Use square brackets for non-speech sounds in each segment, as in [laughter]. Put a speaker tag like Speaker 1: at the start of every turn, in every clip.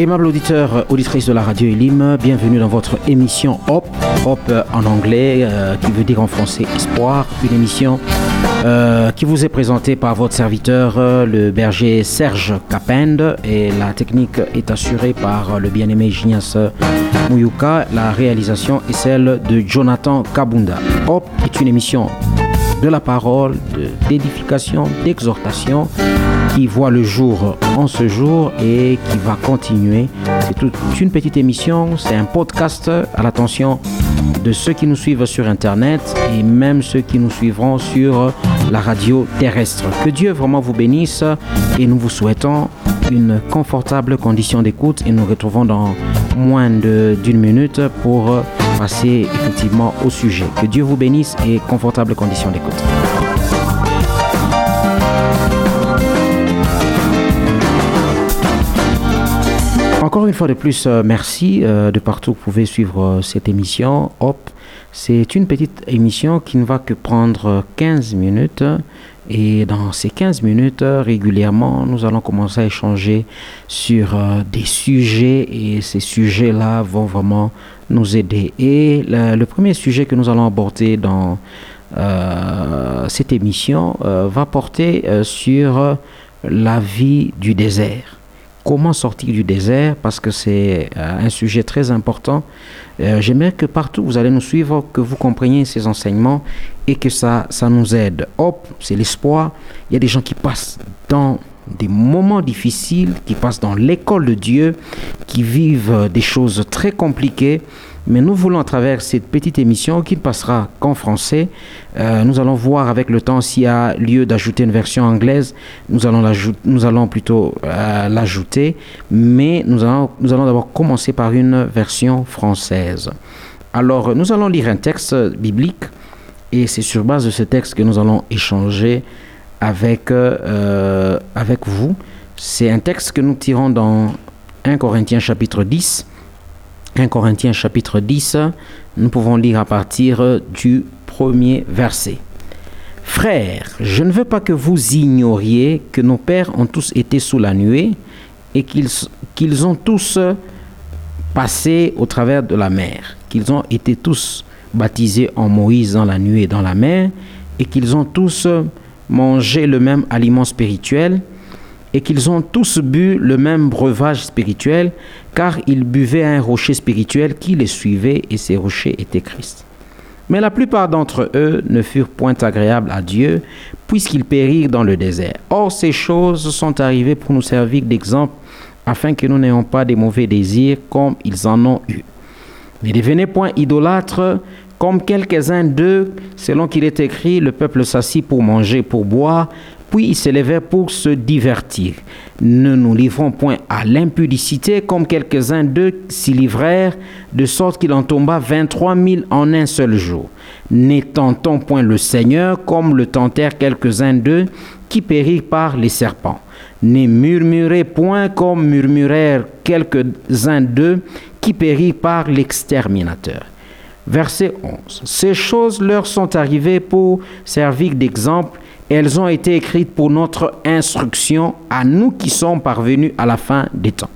Speaker 1: Aimable auditeur, auditrice de la radio Elim, bienvenue dans votre émission Hop, Hop en anglais, euh, qui veut dire en français espoir, une émission euh, qui vous est présentée par votre serviteur, euh, le berger Serge Capend, et la technique est assurée par le bien-aimé Ignace Mouyuka. La réalisation est celle de Jonathan Kabunda. Hop est une émission de la parole, d'édification, d'exhortation qui voit le jour en ce jour et qui va continuer. C'est toute une petite émission, c'est un podcast à l'attention de ceux qui nous suivent sur Internet et même ceux qui nous suivront sur la radio terrestre. Que Dieu vraiment vous bénisse et nous vous souhaitons une confortable condition d'écoute et nous retrouvons dans moins d'une minute pour passer effectivement au sujet. Que Dieu vous bénisse et confortable condition d'écoute. Encore une fois de plus, euh, merci euh, de partout vous pouvez suivre euh, cette émission. Hop, c'est une petite émission qui ne va que prendre 15 minutes. Et dans ces 15 minutes, régulièrement, nous allons commencer à échanger sur des sujets et ces sujets-là vont vraiment nous aider. Et le, premier sujet que nous allons aborder dans cette émission va porter sur la vie du désert comment sortir du désert, parce que c'est euh, un sujet très important. Euh, j'aimerais que partout vous allez nous suivre, que vous compreniez ces enseignements et que ça, ça nous aide. Hop, c'est l'espoir. Il y a des gens qui passent dans des moments difficiles, qui passent dans l'école de Dieu, qui vivent des choses très compliquées. Mais nous voulons, à travers cette petite émission qui ne passera qu'en français, euh, nous allons voir avec le temps s'il y a lieu d'ajouter une version anglaise. Nous allons, nous allons plutôt euh, l'ajouter, mais nous allons, nous allons d'abord commencer par une version française. Alors, nous allons lire un texte biblique et c'est sur base de ce texte que nous allons échanger avec, euh, avec vous. C'est un texte que nous tirons dans 1 Corinthiens chapitre 10 1 Corinthiens chapitre 10, nous pouvons lire à partir du premier verset. Frères, je ne veux pas que vous ignoriez que nos pères ont tous été sous la nuée et qu'ils ont tous passé au travers de la mer, qu'ils ont été tous baptisés en Moïse dans la nuée et dans la mer, et qu'ils ont tous mangé le même aliment spirituel, et qu'ils ont tous bu le même breuvage spirituel, car ils buvaient un rocher spirituel qui les suivait, et ces rochers étaient Christ. Mais la plupart d'entre eux ne furent point agréables à Dieu, puisqu'ils périrent dans le désert. Or, ces choses sont arrivées pour nous servir d'exemple, afin que nous n'ayons pas des mauvais désirs comme ils en ont eu. Ne devenez point idolâtres, comme quelques-uns d'eux, selon qu'il est écrit, le peuple s'assit pour manger, pour boire, puis ils s'élevaient pour se divertir. Ne nous livrons point à l'impudicité comme quelques-uns d'eux s'y livrèrent, de sorte qu'il en tomba 23 000 en un seul jour. N'étentons point le Seigneur comme le tentèrent quelques-uns d'eux qui périrent par les serpents? Ne murmurez point comme murmurèrent quelques-uns d'eux qui périrent par l'exterminateur. Verset 11. Ces choses leur sont arrivées pour servir d'exemple elles ont été écrites pour notre instruction à nous qui sommes parvenus à la fin des temps.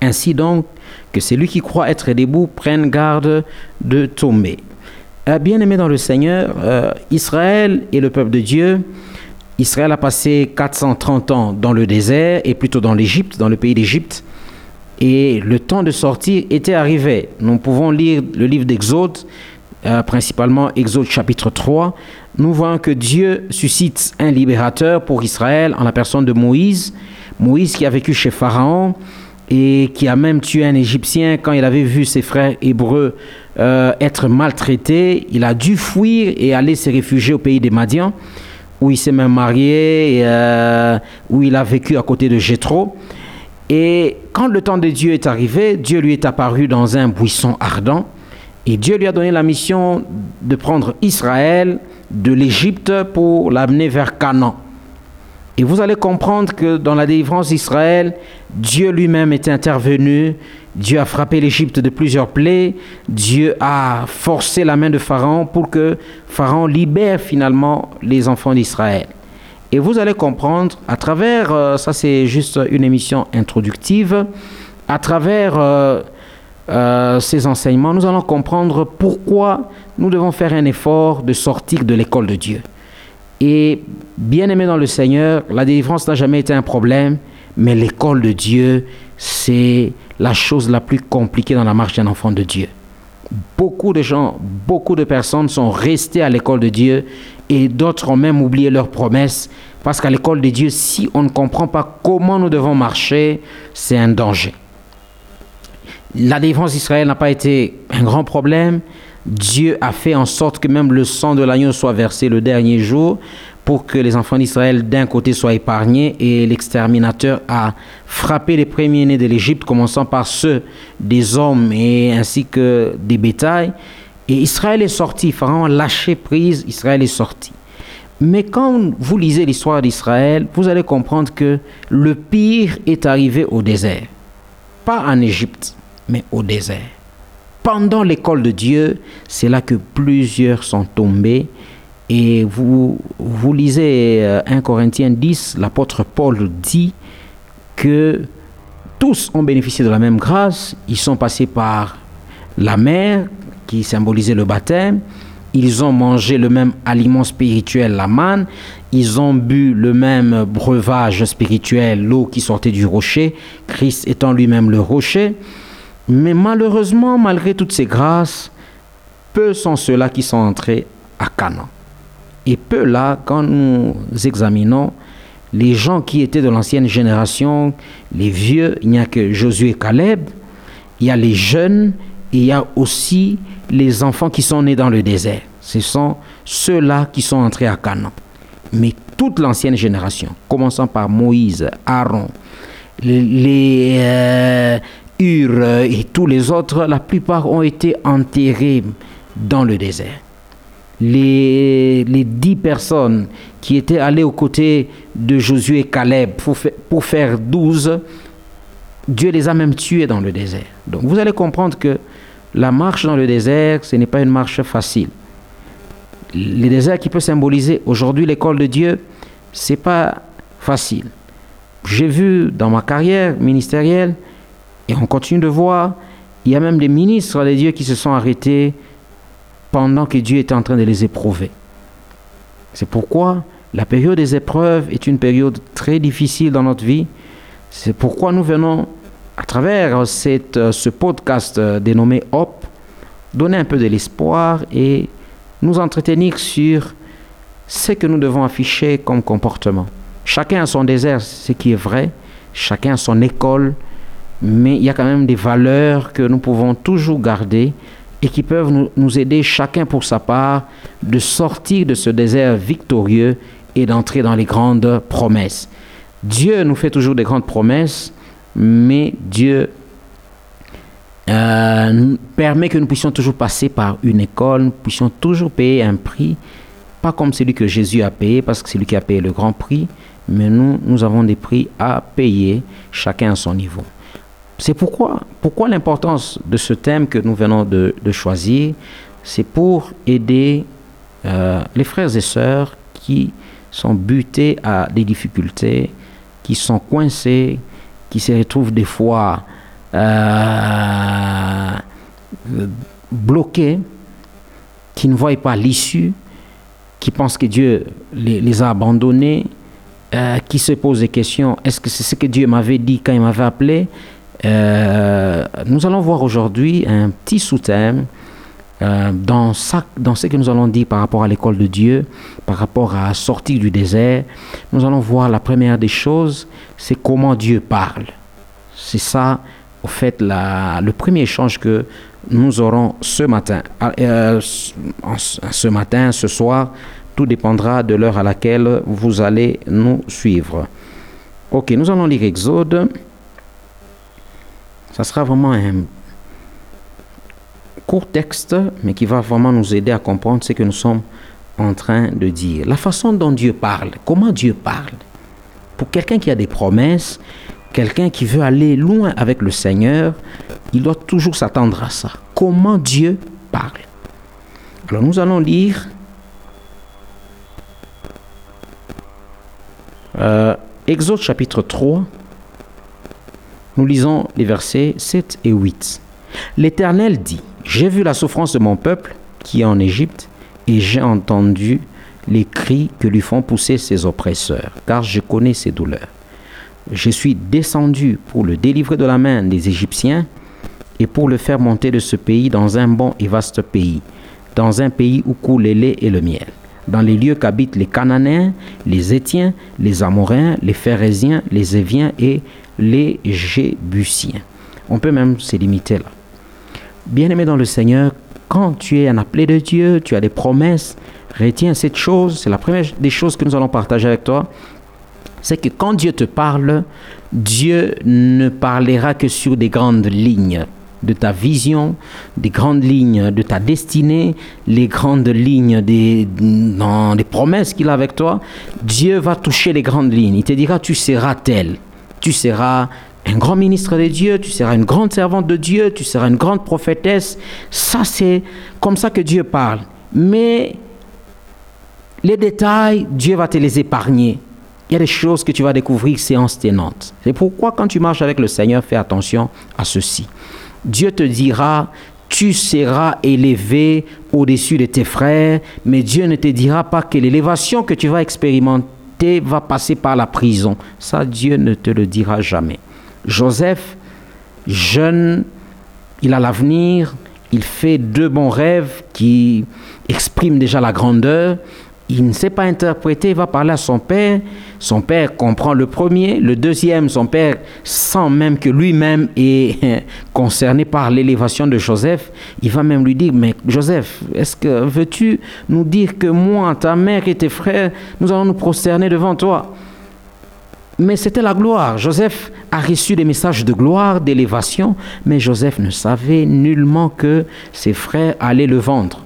Speaker 1: Ainsi donc, que celui qui croit être debout prenne garde de tomber. Euh, bien aimé dans le Seigneur, euh, Israël est le peuple de Dieu. Israël a passé 430 ans dans le désert et plutôt dans l'Égypte, dans le pays d'Égypte. Et le temps de sortir était arrivé. Nous pouvons lire le livre d'Exode, euh, principalement Exode chapitre 3, nous voyons que Dieu suscite un libérateur pour Israël en la personne de Moïse. Moïse qui a vécu chez Pharaon et qui a même tué un Égyptien quand il avait vu ses frères hébreux euh, être maltraités. Il a dû fuir et aller se réfugier au pays des Madians, où il s'est même marié, et, euh, où il a vécu à côté de Jéthro. Et quand le temps de Dieu est arrivé, Dieu lui est apparu dans un buisson ardent. Et Dieu lui a donné la mission de prendre Israël de l'Égypte pour l'amener vers Canaan. Et vous allez comprendre que dans la délivrance d'Israël, Dieu lui-même est intervenu, Dieu a frappé l'Égypte de plusieurs plaies, Dieu a forcé la main de Pharaon pour que Pharaon libère finalement les enfants d'Israël. Et vous allez comprendre, à travers, euh, ça c'est juste une émission introductive, à travers euh, euh, ces enseignements, nous allons comprendre pourquoi nous devons faire un effort de sortir de l'école de Dieu. Et bien aimé dans le Seigneur, la délivrance n'a jamais été un problème, mais l'école de Dieu, c'est la chose la plus compliquée dans la marche d'un enfant de Dieu. Beaucoup de gens, beaucoup de personnes sont restées à l'école de Dieu et d'autres ont même oublié leurs promesses parce qu'à l'école de Dieu, si on ne comprend pas comment nous devons marcher, c'est un danger. La défense d'Israël n'a pas été un grand problème. Dieu a fait en sorte que même le sang de l'agneau soit versé le dernier jour pour que les enfants d'Israël d'un côté soient épargnés et l'exterminateur a frappé les premiers-nés de l'Égypte, commençant par ceux des hommes et ainsi que des bétails. Et Israël est sorti, Pharaon a lâché prise, Israël est sorti. Mais quand vous lisez l'histoire d'Israël, vous allez comprendre que le pire est arrivé au désert. Pas en Égypte, mais au désert. Pendant l'école de Dieu, c'est là que plusieurs sont tombés. Et vous, vous lisez 1 euh, Corinthiens 10, l'apôtre Paul dit que tous ont bénéficié de la même grâce. Ils sont passés par la mer qui symbolisait le baptême. Ils ont mangé le même aliment spirituel, la manne. Ils ont bu le même breuvage spirituel, l'eau qui sortait du rocher, Christ étant lui-même le rocher. Mais malheureusement, malgré toutes ces grâces, peu sont ceux-là qui sont entrés à Canaan. Et peu là, quand nous examinons les gens qui étaient de l'ancienne génération, les vieux, il n'y a que Josué et Caleb, il y a les jeunes, et il y a aussi les enfants qui sont nés dans le désert. Ce sont ceux-là qui sont entrés à Canaan. Mais toute l'ancienne génération, commençant par Moïse, Aaron, les, euh, euh, et tous les autres, la plupart ont été enterrés dans le désert. Les, les dix personnes qui étaient allées aux côtés de Josué et Caleb pour, pour faire douze, Dieu les a même tués dans le désert. Donc vous allez comprendre que la marche dans le désert, ce n'est pas une marche facile. Le désert qui peut symboliser aujourd'hui l'école de Dieu, c'est pas facile. J'ai vu dans ma carrière ministérielle et on continue de voir, il y a même des ministres de Dieu qui se sont arrêtés pendant que Dieu était en train de les éprouver. C'est pourquoi la période des épreuves est une période très difficile dans notre vie. C'est pourquoi nous venons, à travers cette, euh, ce podcast euh, dénommé Hop, donner un peu de l'espoir et nous entretenir sur ce que nous devons afficher comme comportement. Chacun a son désert, ce qui est vrai, chacun a son école, mais il y a quand même des valeurs que nous pouvons toujours garder et qui peuvent nous, aider chacun pour sa part de sortir de ce désert victorieux et d'entrer dans les grandes promesses. Dieu nous fait toujours des grandes promesses, mais Dieu euh, permet que nous puissions toujours passer par une école, nous puissions toujours payer un prix, pas comme celui que Jésus a payé, parce que c'est lui qui a payé le grand prix, mais nous, nous avons des prix à payer, chacun à son niveau. C'est pourquoi, pourquoi l'importance de ce thème que nous venons de, choisir, c'est pour aider euh, les frères et sœurs qui sont butés à des difficultés, qui sont coincés, qui se retrouvent des fois euh, bloqués, qui ne voient pas l'issue, qui pensent que Dieu les, a abandonnés, euh, qui se posent des questions, est-ce que c'est ce que Dieu m'avait dit quand il m'avait appelé? Euh, nous allons voir aujourd'hui un petit sous-thème euh, dans, ce que nous allons dire par rapport à l'école de Dieu, par rapport à sortir du désert. Nous allons voir la première des choses, c'est comment Dieu parle. C'est ça, au fait, le premier échange que nous aurons ce matin. Ah, euh, ce matin, ce soir, tout dépendra de l'heure à laquelle vous allez nous suivre. Ok, nous allons lire Exode ça sera vraiment un court texte, mais qui va vraiment nous aider à comprendre ce que nous sommes en train de dire. La façon dont Dieu parle, comment Dieu parle. Pour quelqu'un qui a des promesses, quelqu'un qui veut aller loin avec le Seigneur, il doit toujours s'attendre à ça. Comment Dieu parle. Alors nous allons lire euh, Exode chapitre 3 Nous lisons les versets 7 et 8. L'Éternel dit, J'ai vu la souffrance de mon peuple qui est en Égypte, et j'ai entendu les cris que lui font pousser ses oppresseurs, car je connais ses douleurs. Je suis descendu pour le délivrer de la main des Égyptiens et pour le faire monter de ce pays dans un bon et vaste pays, dans un pays où coule le lait et le miel, dans les lieux qu'habitent les Cananéens, les Étiens, les Amoréens, les Phérésiens, les Éviens et les Jébusiens. On peut même se limiter là. Bien-aimé dans le Seigneur, quand tu es un appelé de Dieu, tu as des promesses, retiens cette chose, c'est la première des choses que nous allons partager avec toi, c'est que quand Dieu te parle, Dieu ne parlera que sur des grandes lignes de ta vision, des grandes lignes de ta destinée, les grandes lignes des, des promesses qu'il a avec toi. Dieu va toucher les grandes lignes. Il te dira, tu seras tel, tu seras un grand ministre de Dieu, tu seras une grande servante de Dieu, tu seras une grande prophétesse. Ça, c'est comme ça que Dieu parle. Mais les détails, Dieu va te les épargner. Il y a des choses que tu vas découvrir séance tenante. C'est pourquoi quand tu marches avec le Seigneur, fais attention à ceci. Dieu te dira, tu seras élevé au-dessus de tes frères, mais Dieu ne te dira pas que l'élévation que tu vas expérimenter va passer par la prison. Ça, Dieu ne te le dira jamais. Joseph, jeune, il a l'avenir, il fait deux bons rêves qui expriment déjà la grandeur. Il ne sait pas interpréter, il va parler à son père. Son père comprend le premier, le deuxième, son père sent même que lui-même est [laughs] concerné par l'élévation de Joseph. Il va même lui dire, mais Joseph, est-ce que veux-tu nous dire que moi, ta mère et tes frères, nous allons nous prosterner devant toi? Mais c'était la gloire. Joseph a reçu des messages de gloire, d'élévation, mais Joseph ne savait nullement que ses frères allaient le vendre.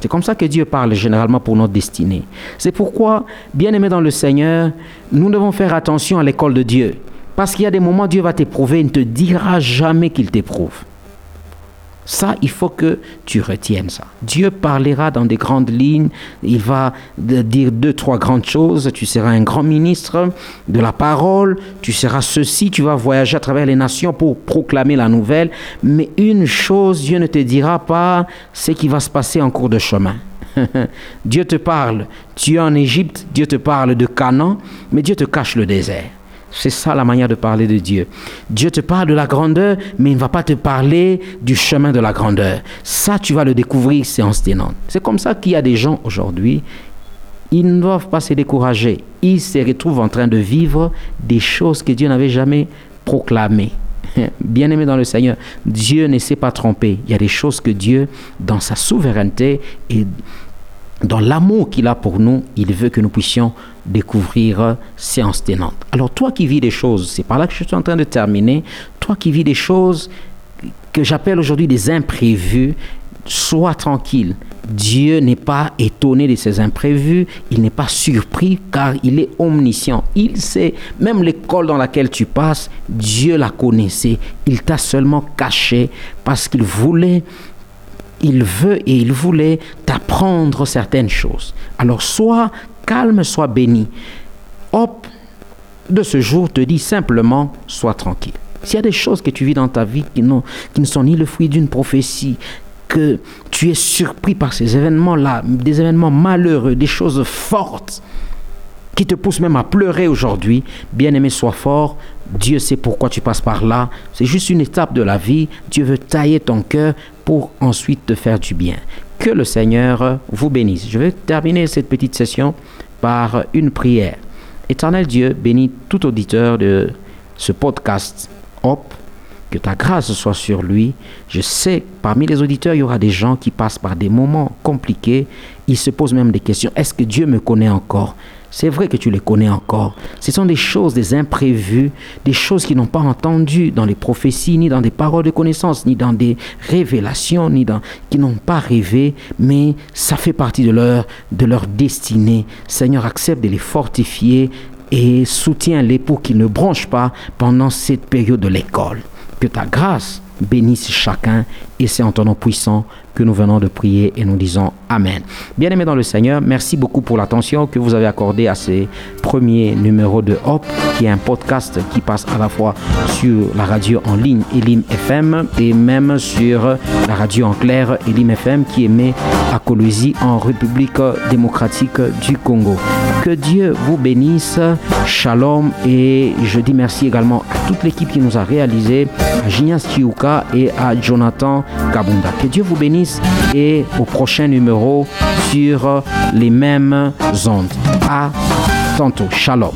Speaker 1: C'est comme ça que Dieu parle généralement pour notre destinée. C'est pourquoi, bien aimé dans le Seigneur, nous devons faire attention à l'école de Dieu. Parce qu'il y a des moments où Dieu va t'éprouver, il ne te dira jamais qu'il t'éprouve. Ça, il faut que tu retiennes ça. Dieu parlera dans des grandes lignes. Il va dire deux, trois grandes choses. Tu seras un grand ministre de la parole. Tu seras ceci. Tu vas voyager à travers les nations pour proclamer la nouvelle. Mais une chose, Dieu ne te dira pas ce qui va se passer en cours de chemin. [laughs] Dieu te parle. Tu es en Égypte. Dieu te parle de Canaan. Mais Dieu te cache le désert. C'est ça la manière de parler de Dieu. Dieu te parle de la grandeur, mais il ne va pas te parler du chemin de la grandeur. Ça, tu vas le découvrir séance tenante. C'est comme ça qu'il y a des gens aujourd'hui, ils ne doivent pas se décourager. Ils se retrouvent en train de vivre des choses que Dieu n'avait jamais proclamées. [laughs] Bien-aimé dans le Seigneur, Dieu ne s'est pas trompé. Il y a des choses que Dieu, dans sa souveraineté et dans l'amour qu'il a pour nous, il veut que nous puissions découvrir séance tenante. Alors toi qui vis des choses, c'est par là que je suis en train de terminer, toi qui vis des choses que j'appelle aujourd'hui des imprévus, sois tranquille. Dieu n'est pas étonné de ces imprévus, il n'est pas surpris car il est omniscient. Il sait, même l'école dans laquelle tu passes, Dieu la connaissait. Il t'a seulement caché parce qu'il voulait il veut et il voulait t'apprendre certaines choses. Alors sois calme, sois béni. Hop, de ce jour te dit simplement, sois tranquille. S'il y a des choses que tu vis dans ta vie qui, qui ne sont ni le fruit d'une prophétie, que tu es surpris par ces événements-là, des événements malheureux, des choses fortes, qui te poussent même à pleurer aujourd'hui, bien aimé, sois fort. Dieu sait pourquoi tu passes par là. C'est juste une étape de la vie. Dieu veut tailler ton cœur pour ensuite te faire du bien. Que le Seigneur vous bénisse. Je vais terminer cette petite session par une prière. Éternel Dieu, bénis tout auditeur de ce podcast. Hop, que ta grâce soit sur lui. Je sais, parmi les auditeurs, il y aura des gens qui passent par des moments compliqués. Ils se posent même des questions. Est-ce que Dieu me connaît encore? C'est vrai que tu les connais encore. Ce sont des choses, des imprévus, des choses qu'ils n'ont pas entendues dans les prophéties, ni dans des paroles de connaissance, ni dans des révélations, ni dans qui n'ont pas rêvé, mais ça fait partie de leur de leur destinée. Seigneur, accepte de les fortifier et soutiens-les pour qu'ils ne bronchent pas pendant cette période de l'école. Que ta grâce bénisse chacun et c'est en ton nom puissant que nous venons de prier et nous disons Amen. Bien-aimés dans le Seigneur, merci beaucoup pour l'attention que vous avez accordée à ces premiers numéros de Hop, qui est un podcast qui passe à la fois sur la radio en ligne Elim FM et même sur la radio en clair Elim FM qui émet à Colosie en République démocratique du Congo. Que Dieu vous bénisse, shalom et je dis merci également à toute l'équipe qui nous a réalisé, à Gignas Chiuka et à Jonathan Kabunda. Que Dieu vous bénisse et au prochain numéro sur les mêmes ondes. À tantôt. Shalom.